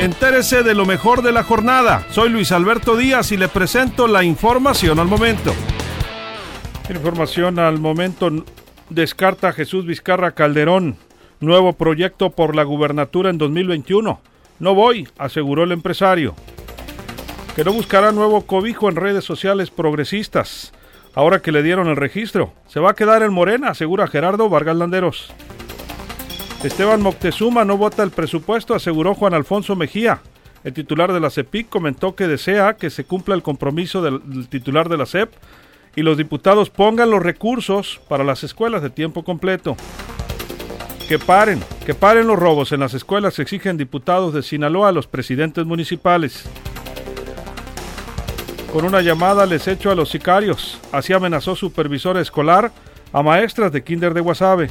Entérese de lo mejor de la jornada. Soy Luis Alberto Díaz y le presento la información al momento. Información al momento descarta Jesús Vizcarra Calderón. Nuevo proyecto por la gubernatura en 2021. No voy, aseguró el empresario. Que no buscará nuevo cobijo en redes sociales progresistas. Ahora que le dieron el registro, se va a quedar en Morena, asegura Gerardo Vargas Landeros. Esteban Moctezuma no vota el presupuesto, aseguró Juan Alfonso Mejía. El titular de la CEPIC comentó que desea que se cumpla el compromiso del titular de la CEP y los diputados pongan los recursos para las escuelas de tiempo completo. Que paren, que paren los robos en las escuelas, exigen diputados de Sinaloa a los presidentes municipales. Con una llamada les echo a los sicarios. Así amenazó supervisor escolar a maestras de kinder de Guasave.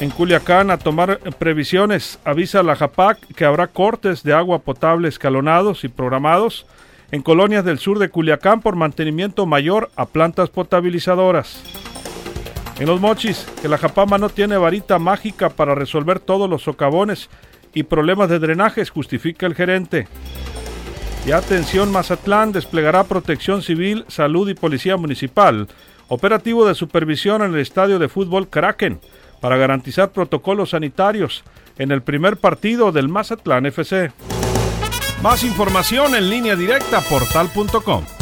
En Culiacán, a tomar previsiones, avisa la JAPAC que habrá cortes de agua potable escalonados y programados en colonias del sur de Culiacán por mantenimiento mayor a plantas potabilizadoras. En los mochis, que la Japama no tiene varita mágica para resolver todos los socavones y problemas de drenajes, justifica el gerente. Y atención, Mazatlán desplegará protección civil, salud y policía municipal, operativo de supervisión en el estadio de fútbol Kraken, para garantizar protocolos sanitarios en el primer partido del Mazatlán FC. Más información en línea directa portal.com.